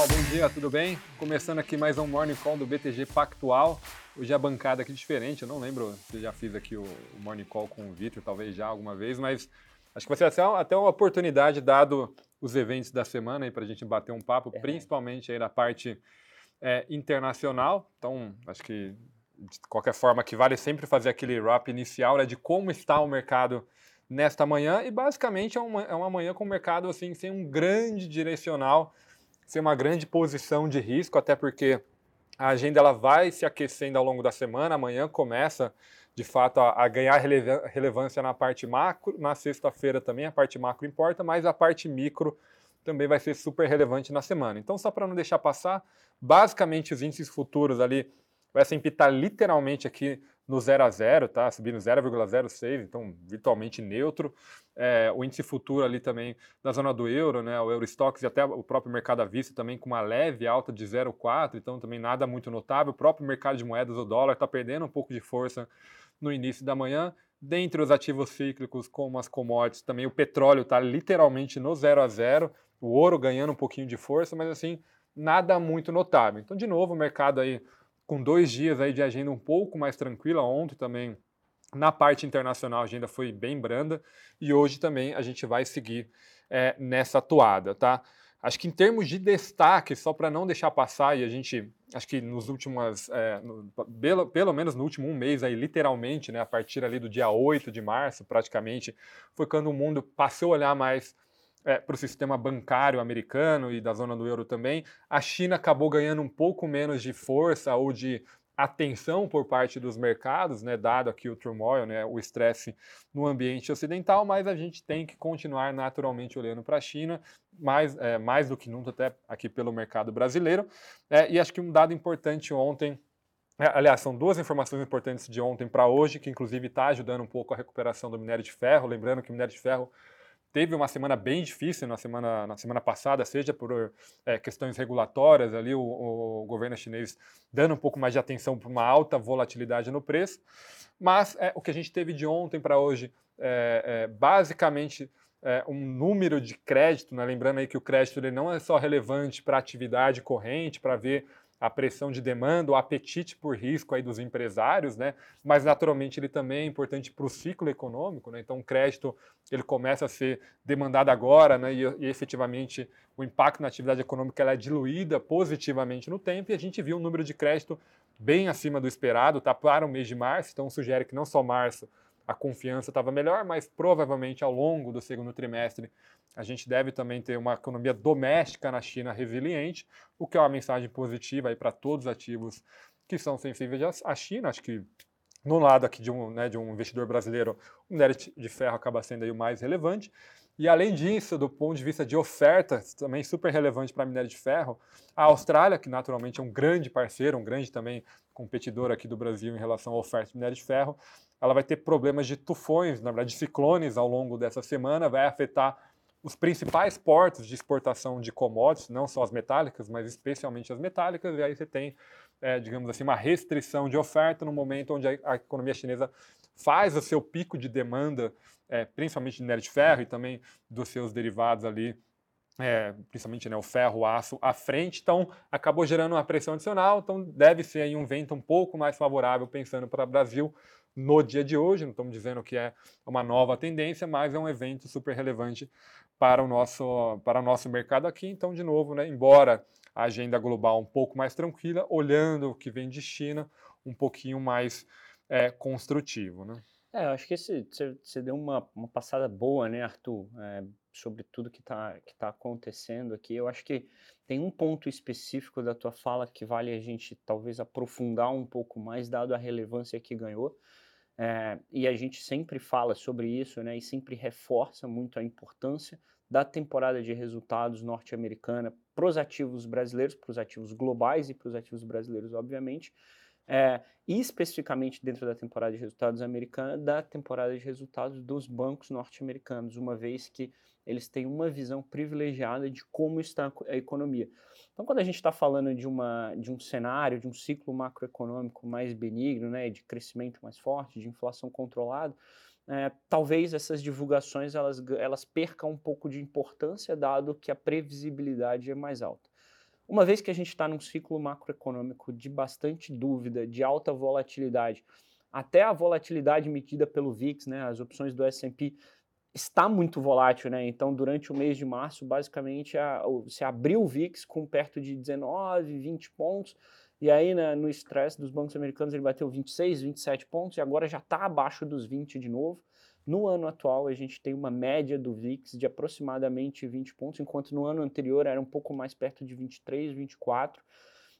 pessoal, bom dia, tudo bem? Começando aqui mais um Morning Call do BTG Pactual. Hoje a bancada aqui diferente, eu não lembro se já fiz aqui o Morning Call com o Vitor, talvez já alguma vez, mas acho que vai ser até uma oportunidade, dado os eventos da semana, para a gente bater um papo, é. principalmente aí na parte é, internacional. Então, acho que de qualquer forma que vale sempre fazer aquele wrap inicial né, de como está o mercado nesta manhã e basicamente é uma, é uma manhã com o mercado assim sem um grande direcional, sem uma grande posição de risco, até porque a agenda ela vai se aquecendo ao longo da semana. Amanhã começa de fato a, a ganhar relevância na parte macro, na sexta-feira também a parte macro importa, mas a parte micro também vai ser super relevante na semana. Então, só para não deixar passar, basicamente os índices futuros ali o S&P está literalmente aqui no 0 a 0, tá? Subindo 0,06, então virtualmente neutro. É, o índice futuro ali também na zona do euro, né? O Eurostox e até o próprio mercado à vista também com uma leve alta de 0,4, então também nada muito notável. O próprio mercado de moedas, o dólar, está perdendo um pouco de força no início da manhã. Dentre os ativos cíclicos, como as commodities, também o petróleo está literalmente no 0 a 0, o ouro ganhando um pouquinho de força, mas assim, nada muito notável. Então, de novo, o mercado aí com dois dias aí de agenda um pouco mais tranquila. Ontem também, na parte internacional, a agenda foi bem branda e hoje também a gente vai seguir é, nessa toada, tá? Acho que em termos de destaque, só para não deixar passar, e a gente, acho que nos últimos, é, no, pelo, pelo menos no último um mês aí, literalmente, né, a partir ali do dia 8 de março, praticamente, foi quando o mundo passou a olhar mais é, para o sistema bancário americano e da zona do euro também, a China acabou ganhando um pouco menos de força ou de atenção por parte dos mercados, né, dado aqui o turmoil, né, o estresse no ambiente ocidental, mas a gente tem que continuar naturalmente olhando para a China, mais, é, mais do que nunca até aqui pelo mercado brasileiro. É, e acho que um dado importante ontem é, aliás, são duas informações importantes de ontem para hoje, que inclusive está ajudando um pouco a recuperação do minério de ferro. Lembrando que o minério de ferro teve uma semana bem difícil na semana, na semana passada, seja por é, questões regulatórias, ali o, o, governo chinês dando um pouco mais de atenção para uma alta volatilidade no preço, mas é, o que a gente teve de ontem para hoje é, é basicamente um número de crédito, né? lembrando aí que o crédito ele não é só relevante para atividade corrente, para ver a pressão de demanda, o apetite por risco aí dos empresários, né? Mas naturalmente ele também é importante para o ciclo econômico, né? Então o crédito ele começa a ser demandado agora, né? E, e efetivamente o impacto na atividade econômica ela é diluída positivamente no tempo e a gente viu um número de crédito bem acima do esperado, tá? Para o mês de março, então sugere que não só março a confiança estava melhor, mas provavelmente ao longo do segundo trimestre a gente deve também ter uma economia doméstica na China resiliente, o que é uma mensagem positiva para todos os ativos que são sensíveis à China. Acho que no lado aqui de um, né, de um investidor brasileiro, o minério de ferro acaba sendo aí o mais relevante. E além disso, do ponto de vista de oferta, também super relevante para minério de ferro, a Austrália, que naturalmente é um grande parceiro, um grande também competidor aqui do Brasil em relação à oferta de minério de ferro, ela vai ter problemas de tufões, na verdade de ciclones ao longo dessa semana, vai afetar os principais portos de exportação de commodities, não só as metálicas, mas especialmente as metálicas, e aí você tem, é, digamos assim, uma restrição de oferta no momento onde a, a economia chinesa faz o seu pico de demanda, é, principalmente de minério de ferro e também dos seus derivados ali, é, principalmente né, o ferro, o aço, à frente, então acabou gerando uma pressão adicional, então deve ser aí um vento um pouco mais favorável pensando para o Brasil no dia de hoje, não estamos dizendo que é uma nova tendência, mas é um evento super relevante para o nosso, para o nosso mercado aqui. Então, de novo, né, embora a agenda global um pouco mais tranquila, olhando o que vem de China, um pouquinho mais é, construtivo. Né? É, eu acho que você deu uma, uma passada boa, né, Arthur, é, sobre tudo que está que tá acontecendo aqui. Eu acho que tem um ponto específico da tua fala que vale a gente talvez aprofundar um pouco mais, dado a relevância que ganhou. É, e a gente sempre fala sobre isso, né, e sempre reforça muito a importância da temporada de resultados norte-americana para os ativos brasileiros, para os ativos globais e para os ativos brasileiros, obviamente, é, e especificamente dentro da temporada de resultados americana, da temporada de resultados dos bancos norte-americanos, uma vez que eles têm uma visão privilegiada de como está a economia. Então, quando a gente está falando de, uma, de um cenário, de um ciclo macroeconômico mais benigno, né, de crescimento mais forte, de inflação controlada, é, talvez essas divulgações elas, elas percam um pouco de importância, dado que a previsibilidade é mais alta. Uma vez que a gente está num ciclo macroeconômico de bastante dúvida, de alta volatilidade, até a volatilidade medida pelo VIX, né, as opções do S&P, está muito volátil, né? Então, durante o mês de março, basicamente, a, você abriu o VIX com perto de 19, 20 pontos, e aí né, no estresse dos bancos americanos ele bateu 26, 27 pontos, e agora já está abaixo dos 20 de novo. No ano atual, a gente tem uma média do VIX de aproximadamente 20 pontos, enquanto no ano anterior era um pouco mais perto de 23, 24.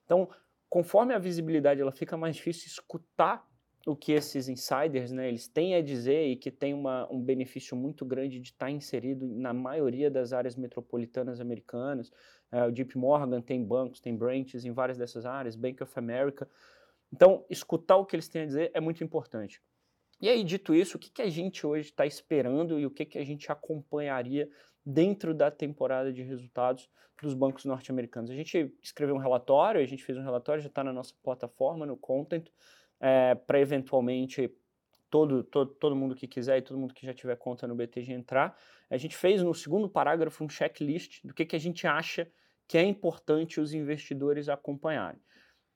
Então, conforme a visibilidade ela fica mais difícil escutar o que esses insiders né, eles têm a dizer e que tem uma, um benefício muito grande de estar inserido na maioria das áreas metropolitanas americanas. Uh, o JP Morgan tem bancos, tem branches em várias dessas áreas, Bank of America. Então, escutar o que eles têm a dizer é muito importante. E aí, dito isso, o que, que a gente hoje está esperando e o que, que a gente acompanharia dentro da temporada de resultados dos bancos norte-americanos? A gente escreveu um relatório, a gente fez um relatório, já está na nossa plataforma, no Content, é, para eventualmente todo, todo, todo mundo que quiser e todo mundo que já tiver conta no BTG entrar. A gente fez no segundo parágrafo um checklist do que, que a gente acha que é importante os investidores acompanharem.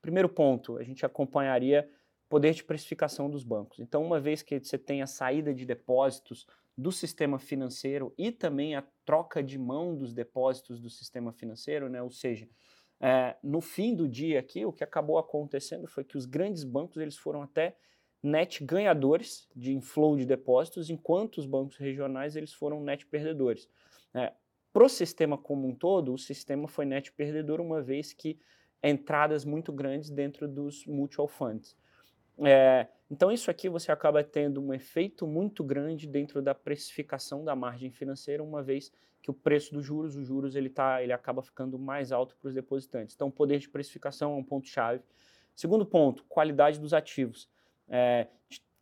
Primeiro ponto, a gente acompanharia poder de precificação dos bancos. Então, uma vez que você tem a saída de depósitos do sistema financeiro e também a troca de mão dos depósitos do sistema financeiro, né? ou seja, é, no fim do dia aqui, o que acabou acontecendo foi que os grandes bancos eles foram até net ganhadores de inflow de depósitos, enquanto os bancos regionais eles foram net perdedores. É, Para o sistema como um todo, o sistema foi net perdedor uma vez que entradas muito grandes dentro dos mutual funds. É, então, isso aqui você acaba tendo um efeito muito grande dentro da precificação da margem financeira, uma vez que o preço dos juros, os juros ele, tá, ele acaba ficando mais alto para os depositantes. Então, o poder de precificação é um ponto-chave. Segundo ponto, qualidade dos ativos. É,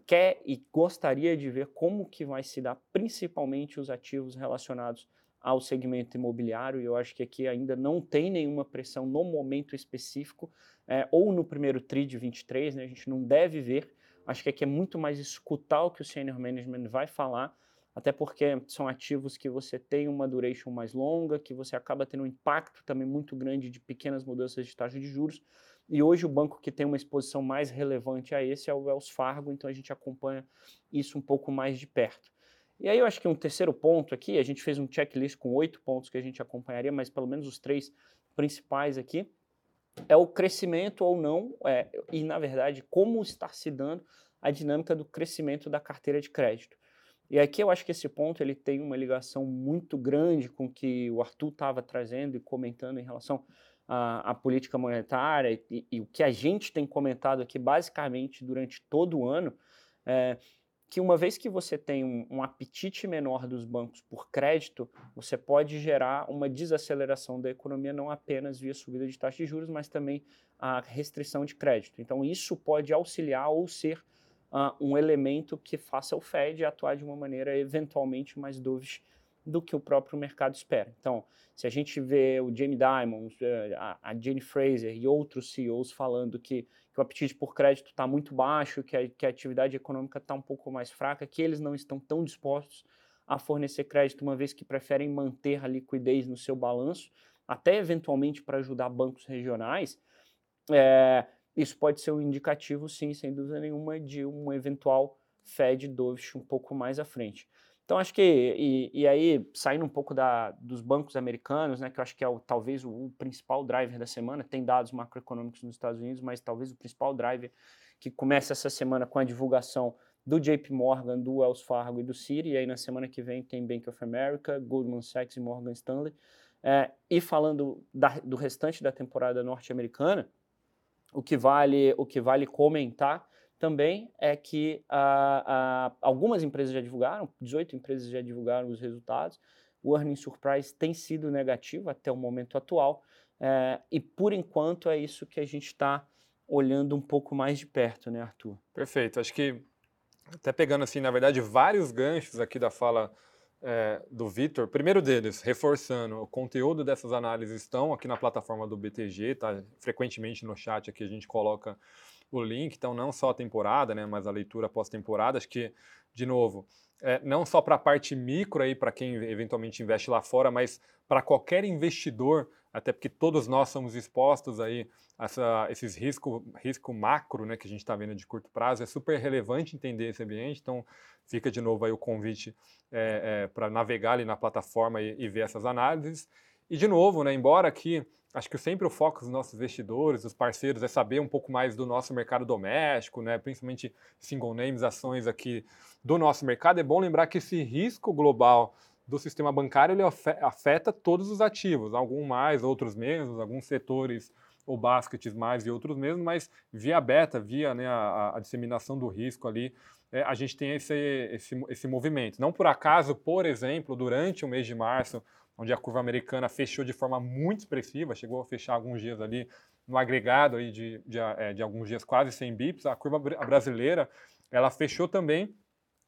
quer e gostaria de ver como que vai se dar principalmente os ativos relacionados ao segmento imobiliário, e eu acho que aqui ainda não tem nenhuma pressão no momento específico, é, ou no primeiro TRI de 23, né, a gente não deve ver, acho que aqui é muito mais escutar o que o Senior Management vai falar, até porque são ativos que você tem uma duration mais longa, que você acaba tendo um impacto também muito grande de pequenas mudanças de taxa de juros, e hoje o banco que tem uma exposição mais relevante a esse é o Wells Fargo, então a gente acompanha isso um pouco mais de perto. E aí eu acho que um terceiro ponto aqui, a gente fez um checklist com oito pontos que a gente acompanharia, mas pelo menos os três principais aqui, é o crescimento ou não, é, e na verdade como está se dando a dinâmica do crescimento da carteira de crédito. E aqui eu acho que esse ponto ele tem uma ligação muito grande com o que o Arthur estava trazendo e comentando em relação à, à política monetária e, e, o que a gente tem comentado aqui basicamente durante todo o ano. É, que uma vez que você tem um, um, apetite menor dos bancos por crédito, você pode gerar uma desaceleração da economia não apenas via subida de taxa de juros, mas também a restrição de crédito. Então isso pode auxiliar ou ser uh, um elemento que faça o Fed atuar de uma maneira eventualmente mais dovish do que o próprio mercado espera. Então, se a gente vê o Jamie Dimon, eh, a Jane Fraser e outros CEOs falando que que o apetite por crédito está muito baixo, que a, que a atividade econômica está um pouco mais fraca, que eles não estão tão dispostos a fornecer crédito, uma vez que preferem manter a liquidez no seu balanço, até eventualmente para ajudar bancos regionais, é, isso pode ser um indicativo, sim, sem dúvida nenhuma, de um eventual Fed dovish um pouco mais à frente. Então, acho que, e, e, aí, saindo um pouco da, dos bancos americanos, né, que eu acho que é o, talvez o, o, principal driver da semana, tem dados macroeconômicos nos Estados Unidos, mas talvez o principal driver que começa essa semana com a divulgação do JP Morgan, do Wells Fargo e do Citi, e aí na semana que vem tem Bank of America, Goldman Sachs e Morgan Stanley. É, e falando da, do restante da temporada norte-americana, o que vale o que vale comentar também é que algumas empresas já divulgaram, 18 empresas já divulgaram os resultados, o earning surprise tem sido negativo até o momento atual, uh, e por enquanto é isso que a gente está olhando um pouco mais de perto, né, Arthur? Perfeito. Acho que até pegando assim, na verdade, vários ganchos aqui da fala é, do Vitor. Primeiro deles, reforçando, o conteúdo dessas análises estão aqui na plataforma do BTG, tá? Frequentemente no chat aqui a gente coloca o link, então não só a temporada, né, mas a leitura pós-temporada, acho que, de novo, é, não só para a parte micro aí, para quem eventualmente investe lá fora, mas para qualquer investidor, até porque todos nós somos expostos aí a essa, esses risco, risco macro né, que a gente está vendo de curto prazo, é super relevante entender esse ambiente, então fica de novo aí o convite é, é, para navegar ali na plataforma e, e ver essas análises. E de novo, né, embora aqui acho que sempre o foco dos nossos investidores, dos parceiros, é saber um pouco mais do nosso mercado doméstico, né? principalmente single names, ações aqui do nosso mercado. É bom lembrar que esse risco global do sistema bancário ele afeta todos os ativos, alguns mais, outros menos, alguns setores ou baskets mais e outros menos, mas via beta, via né, a, a, disseminação do risco ali, é, a gente tem esse, esse, esse movimento. Não por acaso, por exemplo, durante o mês de março, onde a curva americana fechou de forma muito expressiva, chegou a fechar alguns dias ali no agregado aí de, de, é, de alguns dias quase 100 bips, a curva brasileira ela fechou também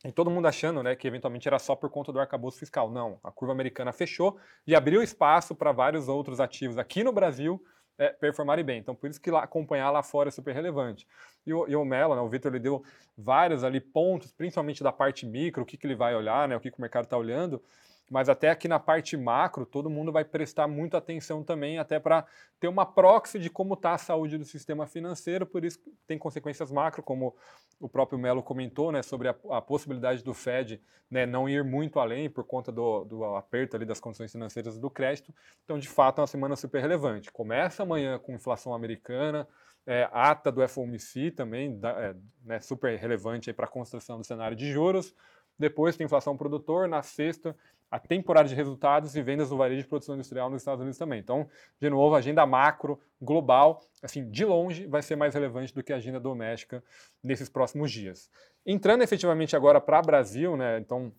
e todo mundo achando né, que eventualmente era só por conta do arcabouço fiscal. Não, a curva americana fechou e abriu espaço para vários outros ativos aqui no Brasil é, performarem bem. Então, por isso que lá, acompanhar lá fora é super relevante. E o, e o Mello, né, o Vitor, ele deu vários ali pontos, principalmente da parte micro, o que, que ele vai olhar, né, o que, que o mercado está olhando mas até aqui na parte macro, todo mundo vai prestar muita atenção também, até para ter uma proxy de como está a saúde do sistema financeiro, por isso tem consequências macro, como o próprio Melo comentou, né, sobre a, a possibilidade do Fed né, não ir muito além por conta do, do aperto ali das condições financeiras do crédito. Então, de fato, é uma semana super relevante. Começa amanhã com inflação americana, é, ata do FOMC também, da, é, né, super relevante para a construção do cenário de juros. Depois tem inflação produtor, na sexta a temporada de resultados e vendas do varejo de produção industrial nos Estados Unidos também. Então, de novo, a agenda macro, global, assim, de longe, vai ser mais relevante do que a agenda doméstica nesses próximos dias. Entrando efetivamente agora para Brasil, né, então,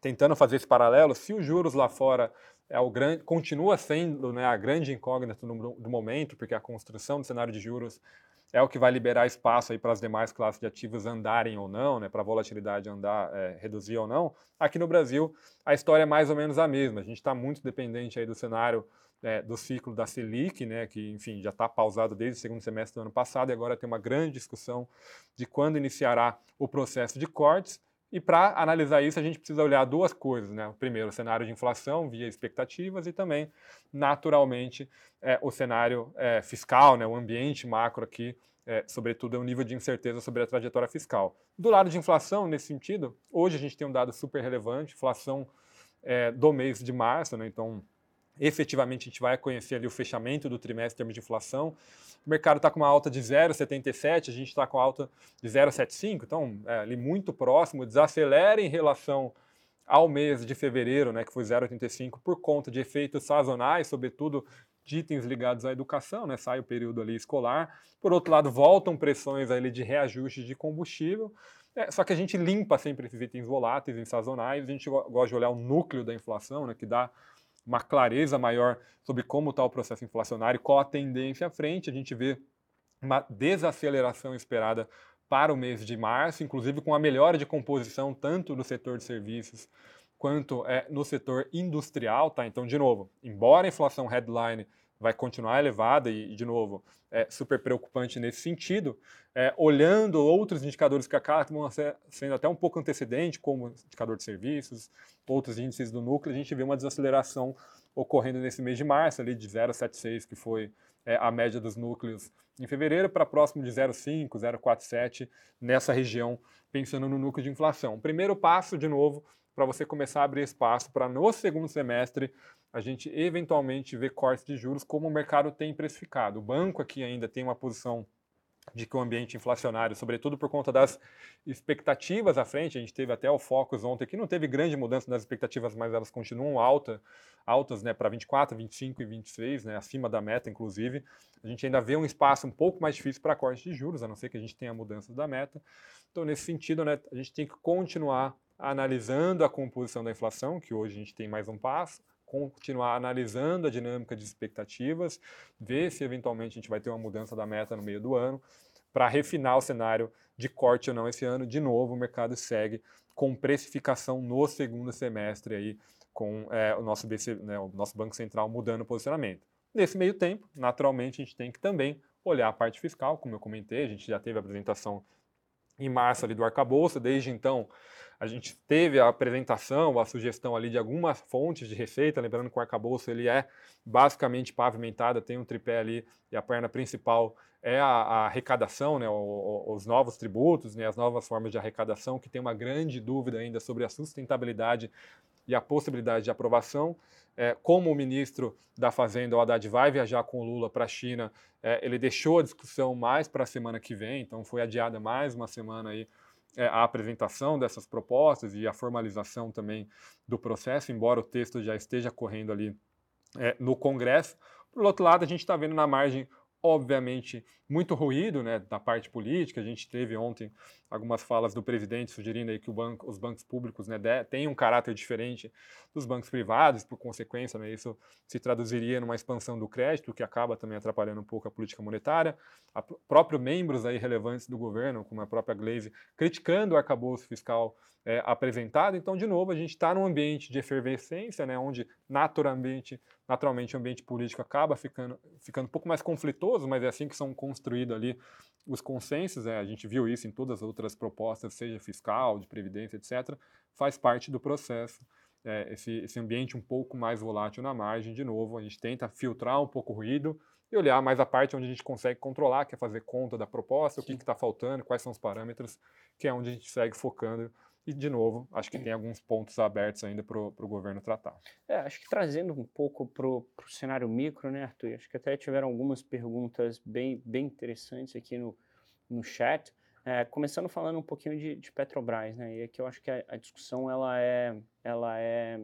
tentando fazer esse paralelo, se os juros lá fora é o grande, continua sendo né, a grande incógnita do, do momento, porque a construção do cenário de juros é o que vai liberar espaço aí para as demais classes de ativos andarem ou não, né, para a volatilidade andar, é, reduzir ou não. Aqui no Brasil, a história é mais ou menos a mesma. A gente está muito dependente aí do cenário é, do ciclo da Selic, né, que, enfim, já está pausado desde o segundo semestre do ano passado e agora tem uma grande discussão de quando iniciará o processo de cortes. E para analisar isso, a gente precisa olhar duas coisas, né? Primeiro, o cenário de inflação via expectativas e também, naturalmente, é, o cenário é, fiscal, né? o ambiente macro aqui, é, sobretudo, é o nível de incerteza sobre a trajetória fiscal. Do lado de inflação, nesse sentido, hoje a gente tem um dado super relevante, inflação é, do mês de março, né? Então, efetivamente, a gente vai conhecer ali o fechamento do trimestre em termos de inflação. O mercado está com uma alta de 0,77, a gente está com alta de 0,75, então é ali muito próximo, desacelera em relação ao mês de fevereiro, né, que foi 0,85, por conta de efeitos sazonais, sobretudo de itens ligados à educação, né, sai o período ali escolar. Por outro lado, voltam pressões ali de reajuste de combustível, é, só que a gente limpa sempre esses itens voláteis e sazonais, a gente gosta de olhar o núcleo da inflação, né, que dá uma clareza maior sobre como está o processo inflacionário, qual a tendência à frente. A gente vê uma desaceleração esperada para o mês de março, inclusive com a melhora de composição tanto no setor de serviços quanto é, no setor industrial. Tá? Então, de novo, embora a inflação headline vai continuar elevada e, de novo, é super preocupante nesse sentido. É, olhando outros indicadores que acabam sendo até um pouco antecedente, como indicador de serviços, outros índices do núcleo, a gente vê uma desaceleração ocorrendo nesse mês de março, ali de 0,76, que foi é, a média dos núcleos em fevereiro, para próximo de 0,5, 0,47, nessa região, pensando no núcleo de inflação. Primeiro passo, de novo, para você começar a abrir espaço para no segundo semestre a gente eventualmente ver cortes de juros como o mercado tem precificado. O banco aqui ainda tem uma posição de que o ambiente inflacionário, sobretudo por conta das expectativas à frente, a gente teve até o Focus ontem que não teve grande mudança nas expectativas, mas elas continuam alta, altas né, para 24, 25 e 26, né, acima da meta, inclusive. A gente ainda vê um espaço um pouco mais difícil para corte de juros, a não ser que a gente tenha mudanças da meta. Então, nesse sentido, né, a gente tem que continuar analisando a composição da inflação, que hoje a gente tem mais um passo, continuar analisando a dinâmica de expectativas, ver se eventualmente a gente vai ter uma mudança da meta no meio do ano, para refinar o cenário de corte ou não esse ano. De novo, o mercado segue com precificação no segundo semestre aí, com é, o, nosso BC, né, o nosso Banco Central mudando o posicionamento. Nesse meio tempo, naturalmente, a gente tem que também olhar a parte fiscal, como eu comentei, a gente já teve a apresentação em março ali do arcabouço, desde então A gente teve a apresentação, a sugestão ali de algumas fontes de receita, lembrando que o arcabouço ele é basicamente pavimentado, tem um tripé ali e a perna principal é a, a arrecadação, né, os novos tributos, né, as novas formas de arrecadação, que tem uma grande dúvida ainda sobre a sustentabilidade e a possibilidade de aprovação. É, como o ministro da Fazenda, o Haddad, vai viajar com o Lula para a China, é, ele deixou a discussão mais para a semana que vem, então foi adiada mais uma semana aí é, a apresentação dessas propostas e a formalização também do processo, embora o texto já esteja correndo ali é, no Congresso. Por outro lado, a gente está vendo na margem obviamente, muito ruído né, da parte política. A gente teve ontem algumas falas do presidente sugerindo aí que banco, os bancos públicos né, têm um caráter diferente dos bancos privados, por consequência, né, isso se traduziria numa expansão do crédito, que acaba também atrapalhando um pouco a política monetária. A, próprios membros aí relevantes do governo, como a própria Glaze, criticando o arcabouço fiscal é, apresentado. Então, de novo, a gente está num ambiente de efervescência, né, onde naturalmente, naturalmente o ambiente político acaba ficando, ficando um pouco mais conflitoso, mas é assim que são construídos ali os consensos. É, a gente viu isso em todas as outras propostas, seja fiscal, de previdência, etc. Faz parte do processo. É, esse, esse ambiente um pouco mais volátil na margem, de novo, a gente tenta filtrar um pouco o ruído e olhar mais a parte onde a gente consegue controlar, que é fazer conta da proposta, Sim. o que está faltando, quais são os parâmetros, que é onde a gente segue focando e, de novo, acho que tem alguns pontos abertos ainda para o governo tratar. É, acho que trazendo um pouco para o cenário micro, né, Arthur? Acho que até tiveram algumas perguntas bem, bem interessantes aqui no, no chat. É, começando falando um pouquinho de, de, Petrobras, né? E aqui eu acho que a, a, discussão ela é, ela é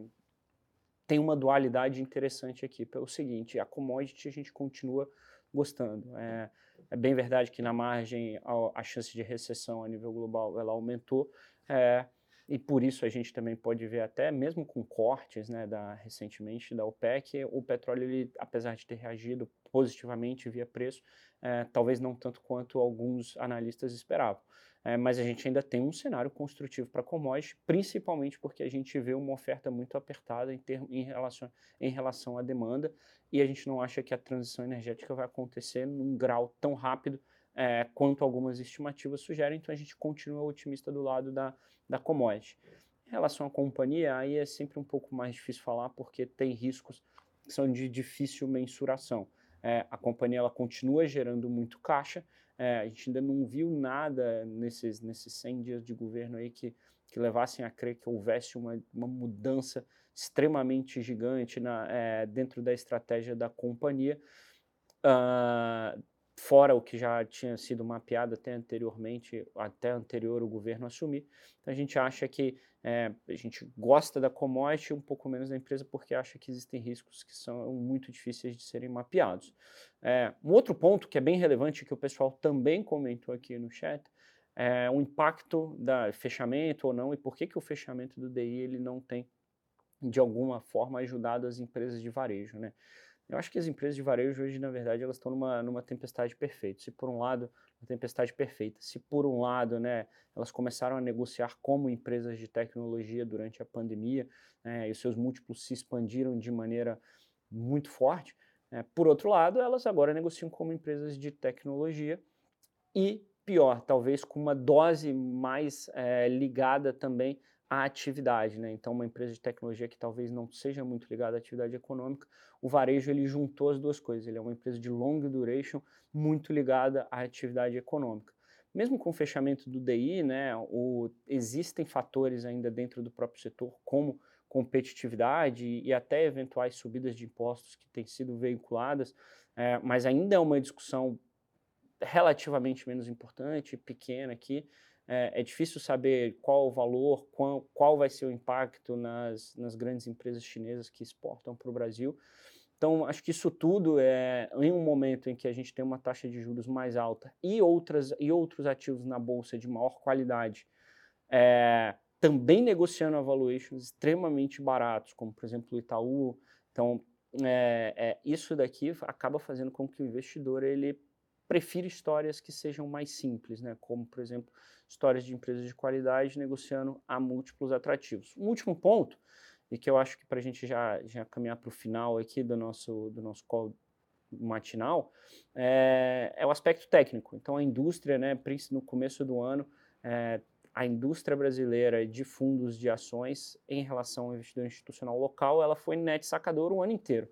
tem uma dualidade interessante aqui. Pelo seguinte, a commodity a gente continua gostando. É, é bem verdade que na margem a, a, chance de recessão a nível global ela aumentou, é, e por isso a gente também pode ver até, mesmo com cortes né, da, recentemente da OPEC, o petróleo, ele, apesar de ter reagido positivamente via preço, é, talvez não tanto quanto alguns analistas esperavam. É, mas a gente ainda tem um cenário construtivo para commodities, principalmente porque a gente vê uma oferta muito apertada em, termo, em, relação, em relação à demanda e a gente não acha que a transição energética vai acontecer num grau tão rápido é, quanto algumas estimativas sugerem, então a gente continua otimista do lado da, da commodity. Em relação à companhia, aí é sempre um pouco mais difícil falar, porque tem riscos que são de difícil mensuração. É, a companhia ela continua gerando muito caixa, é, a gente ainda não viu nada nesses, nesses 100 dias de governo aí que, que levassem a crer que houvesse uma, uma mudança extremamente gigante na, é, dentro da estratégia da companhia. Uh, fora o que já tinha sido mapeado até anteriormente, até anterior o governo assumir. Então a gente acha que é, a gente gosta da commodity um pouco menos da empresa porque acha que existem riscos que são muito difíceis de serem mapeados. É, um outro ponto que é bem relevante que o pessoal também comentou aqui no chat é o impacto da fechamento ou não e por que, que o fechamento do DI ele não tem de alguma forma ajudado as empresas de varejo, né? Eu acho que as empresas de varejo hoje, na verdade, elas estão numa, numa tempestade perfeita. Se por um lado, uma tempestade perfeita, se por um lado, né, elas começaram a negociar como empresas de tecnologia durante a pandemia, né, e os seus múltiplos se expandiram de maneira muito forte, né, por outro lado, elas agora negociam como empresas de tecnologia e, pior, talvez com uma dose mais é, ligada também à atividade, né? Então, uma empresa de tecnologia que talvez não seja muito ligada à atividade econômica, o varejo ele juntou as duas coisas. Ele é uma empresa de long duration muito ligada à atividade econômica. Mesmo com o fechamento do DI, né, o, existem fatores ainda dentro do próprio setor, como competitividade e até eventuais subidas de impostos que têm sido veiculadas, é, mas ainda é uma discussão relativamente menos importante, pequena aqui, é, é, difícil saber qual o valor, qual, qual vai ser o impacto nas, nas grandes empresas chinesas que exportam para o Brasil. Então, acho que isso tudo é em um momento em que a gente tem uma taxa de juros mais alta e, outras, e outros ativos na bolsa de maior qualidade, é, também negociando a valuations extremamente baratos, como por exemplo o Itaú. Então, é, é, isso daqui acaba fazendo com que o investidor ele prefira histórias que sejam mais simples, né? como por exemplo histórias de empresas de qualidade negociando a múltiplos atrativos. Um último ponto, e que eu acho que para a gente já, já caminhar para o final aqui do nosso, do nosso call matinal, é, é, o aspecto técnico. Então, a indústria, né, no começo do ano, é, a indústria brasileira de fundos de ações em relação ao investidor institucional local, ela foi net sacador o ano inteiro.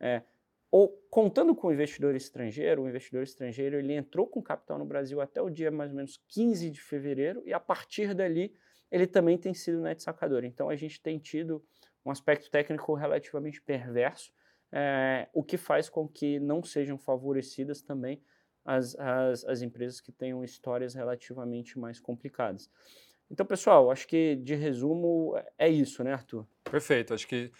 É, ou contando com o investidor estrangeiro, o investidor estrangeiro ele entrou com capital no Brasil até o dia mais ou menos 15 de fevereiro e a partir dali ele também tem sido net sacador. Então a gente tem tido um aspecto técnico relativamente perverso, é, o que faz com que não sejam favorecidas também as, as, as empresas que tenham histórias relativamente mais complicadas. Então, pessoal, acho que de resumo é isso, né, Arthur? Perfeito. Acho que,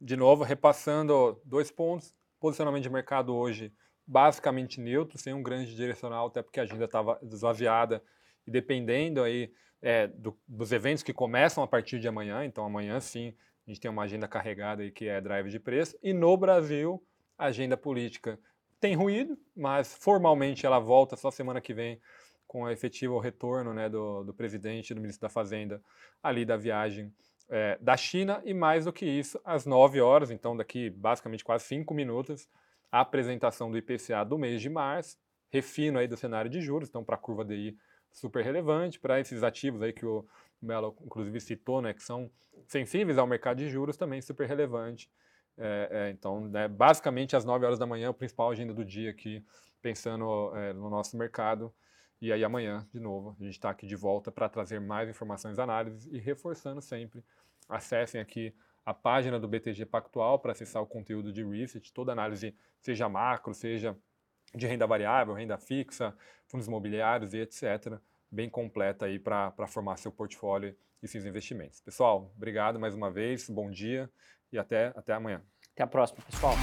de novo, repassando dois pontos. Posicionamento de mercado hoje basicamente neutro, sem um grande direcional, até porque a agenda estava esvaziada e dependendo aí é, do, dos eventos que começam a partir de amanhã, então amanhã sim a gente tem uma agenda carregada aí que é drive de preço, e no Brasil, a agenda política tem ruído, mas formalmente ela volta só semana que vem com o efetivo retorno né, do, do presidente do ministro da Fazenda ali da viagem é, da China e mais do que isso, às 9 horas, então daqui basicamente quase 5 minutos, a apresentação do IPCA do mês de março, refino aí do cenário de juros, então para a curva DI super relevante, para esses ativos aí que o Melo inclusive citou, né, que são sensíveis ao mercado de juros, também super relevante. É, é, então, né, basicamente às 9 horas da manhã, o principal agenda do dia aqui, pensando é, no nosso mercado. E aí amanhã, de novo, a gente está aqui de volta para trazer mais informações, análises e reforçando sempre. Acessem aqui a página do BTG Pactual para acessar o conteúdo de Research, toda análise, seja macro, seja de renda variável, renda fixa, fundos imobiliários e etc. Bem completa aí para formar seu portfólio e seus investimentos. Pessoal, obrigado mais uma vez, bom dia e até, até amanhã. Até a próxima, pessoal.